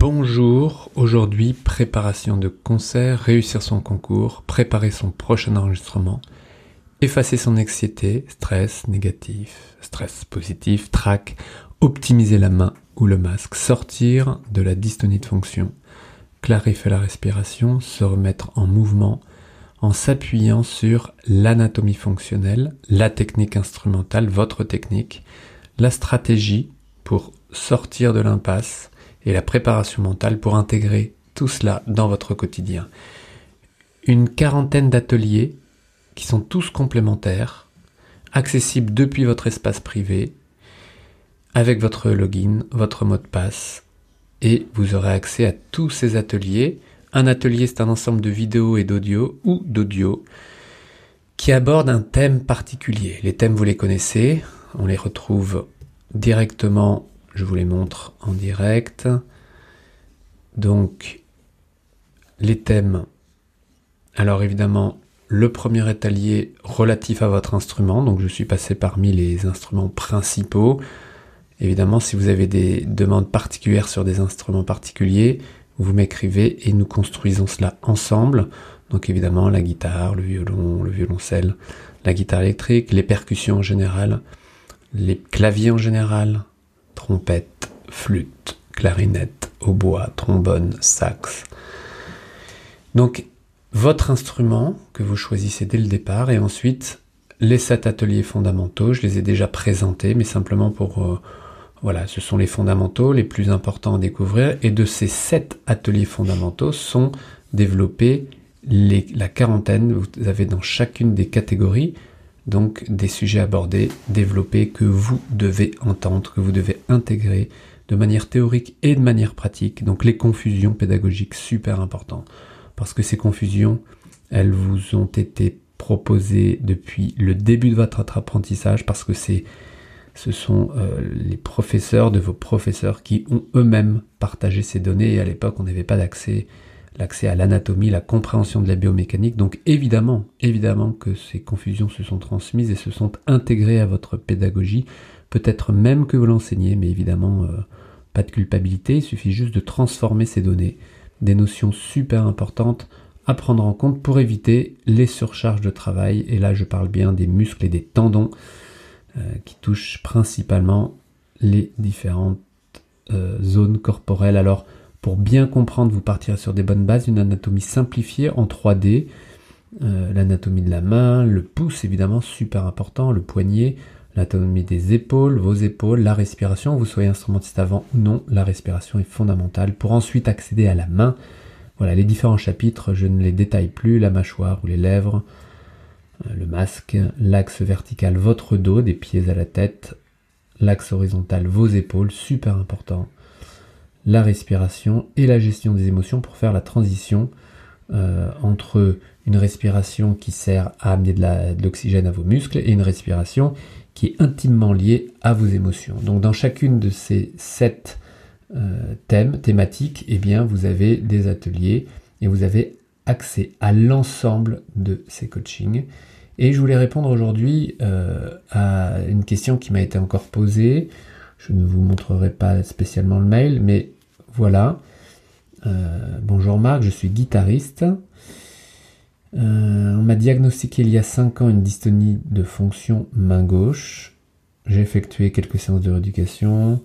Bonjour, aujourd'hui préparation de concert, réussir son concours, préparer son prochain enregistrement, effacer son anxiété, stress négatif, stress positif, trac, optimiser la main ou le masque, sortir de la dystonie de fonction, clarifier la respiration, se remettre en mouvement en s'appuyant sur l'anatomie fonctionnelle, la technique instrumentale, votre technique, la stratégie pour sortir de l'impasse et la préparation mentale pour intégrer tout cela dans votre quotidien. Une quarantaine d'ateliers qui sont tous complémentaires, accessibles depuis votre espace privé, avec votre login, votre mot de passe, et vous aurez accès à tous ces ateliers. Un atelier, c'est un ensemble de vidéos et d'audio ou d'audio qui aborde un thème particulier. Les thèmes, vous les connaissez, on les retrouve directement, je vous les montre en direct. Donc, les thèmes. Alors évidemment, le premier atelier relatif à votre instrument, donc je suis passé parmi les instruments principaux. Évidemment, si vous avez des demandes particulières sur des instruments particuliers, vous m'écrivez et nous construisons cela ensemble. Donc évidemment, la guitare, le violon, le violoncelle, la guitare électrique, les percussions en général, les claviers en général, trompette, flûte, clarinette, hautbois, trombone, sax. Donc votre instrument que vous choisissez dès le départ et ensuite les sept ateliers fondamentaux, je les ai déjà présentés, mais simplement pour euh, voilà, ce sont les fondamentaux les plus importants à découvrir et de ces sept ateliers fondamentaux sont développés la quarantaine. Vous avez dans chacune des catégories donc des sujets abordés, développés que vous devez entendre, que vous devez intégrer de manière théorique et de manière pratique. Donc les confusions pédagogiques, super important. Parce que ces confusions, elles vous ont été proposées depuis le début de votre apprentissage, parce que c'est ce sont euh, les professeurs de vos professeurs qui ont eux-mêmes partagé ces données et à l'époque on n'avait pas d'accès l'accès à l'anatomie, la compréhension de la biomécanique. Donc évidemment, évidemment que ces confusions se sont transmises et se sont intégrées à votre pédagogie, peut-être même que vous l'enseignez, mais évidemment euh, pas de culpabilité, il suffit juste de transformer ces données, des notions super importantes à prendre en compte pour éviter les surcharges de travail, et là je parle bien des muscles et des tendons euh, qui touchent principalement les différentes euh, zones corporelles. Alors pour bien comprendre, vous partirez sur des bonnes bases, une anatomie simplifiée en 3D, euh, l'anatomie de la main, le pouce évidemment super important, le poignet, l'anatomie des épaules, vos épaules, la respiration, vous soyez instrumentiste avant ou non, la respiration est fondamentale pour ensuite accéder à la main. Voilà, les différents chapitres, je ne les détaille plus, la mâchoire ou les lèvres, euh, le masque, l'axe vertical, votre dos, des pieds à la tête, l'axe horizontal, vos épaules, super important la respiration et la gestion des émotions pour faire la transition euh, entre une respiration qui sert à amener de l'oxygène à vos muscles et une respiration qui est intimement liée à vos émotions. Donc dans chacune de ces sept euh, thèmes, thématiques, eh bien vous avez des ateliers et vous avez accès à l'ensemble de ces coachings. Et je voulais répondre aujourd'hui euh, à une question qui m'a été encore posée. Je ne vous montrerai pas spécialement le mail, mais voilà. Euh, bonjour Marc, je suis guitariste. Euh, on m'a diagnostiqué il y a 5 ans une dystonie de fonction main gauche. J'ai effectué quelques séances de rééducation.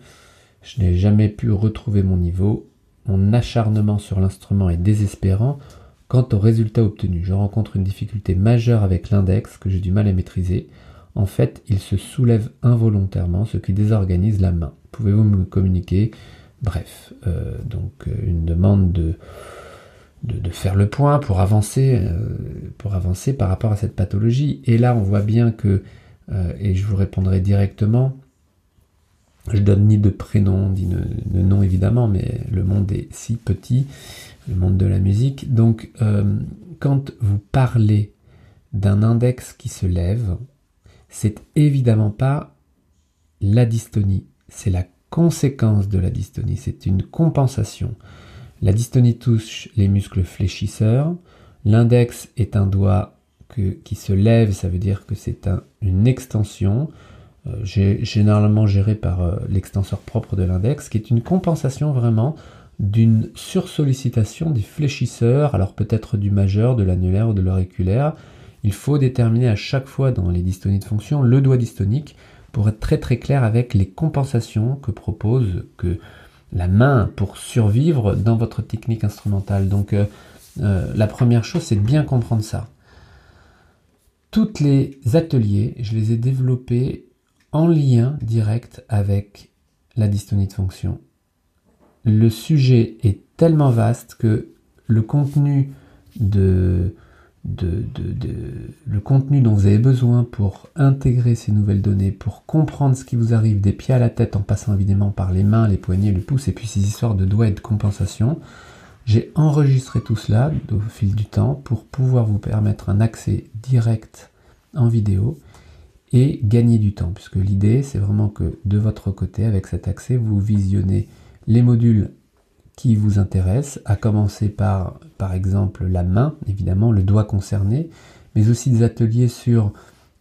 Je n'ai jamais pu retrouver mon niveau. Mon acharnement sur l'instrument est désespérant. Quant aux résultats obtenus, je rencontre une difficulté majeure avec l'index que j'ai du mal à maîtriser. En fait, il se soulève involontairement, ce qui désorganise la main. Pouvez-vous me communiquer? Bref, euh, donc euh, une demande de, faire le point pour avancer, euh, pour avancer par rapport à cette pathologie. Et là, on voit bien que, et je vous répondrai directement, je donne ni de prénom, ni de, nom évidemment, mais le monde est si petit, le monde de la musique. Donc, quand vous parlez d'un index qui se lève, c'est évidemment pas la dystonie, c'est la conséquence de la dystonie, c'est une compensation. La dystonie touche les muscles fléchisseurs. L'index est un doigt qui se lève, ça veut dire que c'est une extension, euh, généralement gérée par euh, l'extenseur propre de l'index, qui est une compensation vraiment d'une sursollicitation des fléchisseurs, alors peut-être du majeur, de l'annulaire ou de l'auriculaire. Il faut déterminer à chaque fois dans les dystonies de fonction le doigt dystonique pour être très très clair avec les compensations que propose que la main pour survivre dans votre technique instrumentale. Donc euh, euh, la première chose, c'est de bien comprendre ça. Toutes les ateliers, je les ai développés en lien direct avec la dystonie de fonction. Le sujet est tellement vaste que le contenu de, le contenu dont vous avez besoin pour intégrer ces nouvelles données, pour comprendre ce qui vous arrive des pieds à la tête en passant évidemment par les mains, les poignets, le pouce et puis ces histoires de doigts et de compensation. J'ai enregistré tout cela au fil du temps pour pouvoir vous permettre un accès direct en vidéo et gagner du temps, puisque l'idée c'est vraiment que de votre côté, avec cet accès, vous visionnez les modules qui vous intéressent, à commencer par par exemple la main, évidemment le doigt concerné, mais aussi des ateliers sur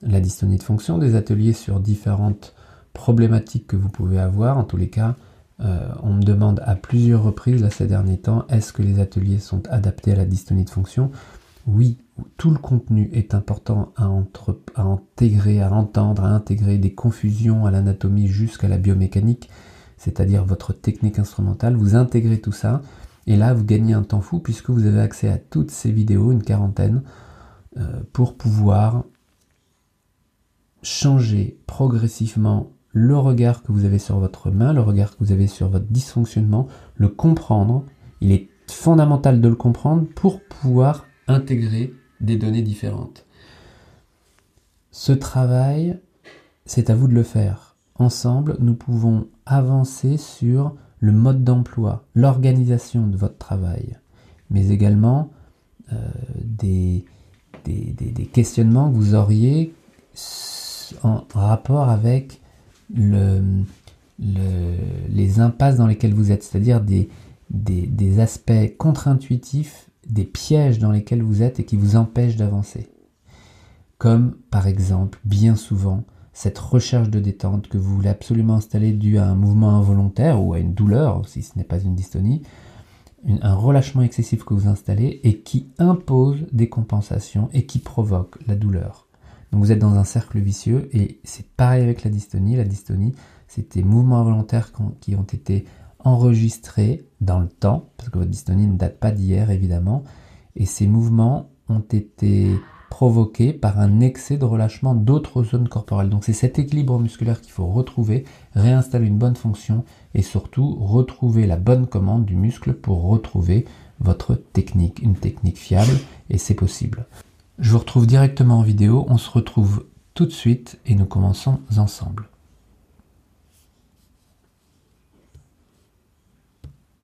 la dystonie de fonction, des ateliers sur différentes problématiques que vous pouvez avoir. En tous les cas, euh, on me demande à plusieurs reprises là, ces derniers temps, est-ce que les ateliers sont adaptés à la dystonie de fonction? Oui, tout le contenu est important à, à intégrer, à entendre, à intégrer des confusions à l'anatomie jusqu'à la biomécanique c'est-à-dire votre technique instrumentale, vous intégrez tout ça, et là vous gagnez un temps fou puisque vous avez accès à toutes ces vidéos, une quarantaine, euh, pour pouvoir changer progressivement le regard que vous avez sur votre main, le regard que vous avez sur votre dysfonctionnement, le comprendre. Il est fondamental de le comprendre pour pouvoir intégrer des données différentes. Ce travail, c'est à vous de le faire ensemble, nous pouvons avancer sur le mode d'emploi, l'organisation de votre travail, mais également euh, des, des, questionnements que vous auriez en rapport avec le, les impasses dans lesquelles vous êtes, c'est-à-dire des, des aspects contre-intuitifs, des pièges dans lesquels vous êtes et qui vous empêchent d'avancer. Comme par exemple, bien souvent, cette recherche de détente que vous voulez absolument installer dû à un mouvement involontaire ou à une douleur, si ce n'est pas une dystonie, un relâchement excessif que vous installez et qui impose des compensations et qui provoque la douleur. Donc vous êtes dans un cercle vicieux et c'est pareil avec la dystonie. La dystonie, c'est des mouvements involontaires qui ont été enregistrés dans le temps, parce que votre dystonie ne date pas d'hier évidemment, et ces mouvements ont été provoqué par un excès de relâchement d'autres zones corporelles. Donc c'est cet équilibre musculaire qu'il faut retrouver, réinstaller une bonne fonction et surtout retrouver la bonne commande du muscle pour retrouver votre technique, une technique fiable et c'est possible. Je vous retrouve directement en vidéo, on se retrouve tout de suite et nous commençons ensemble.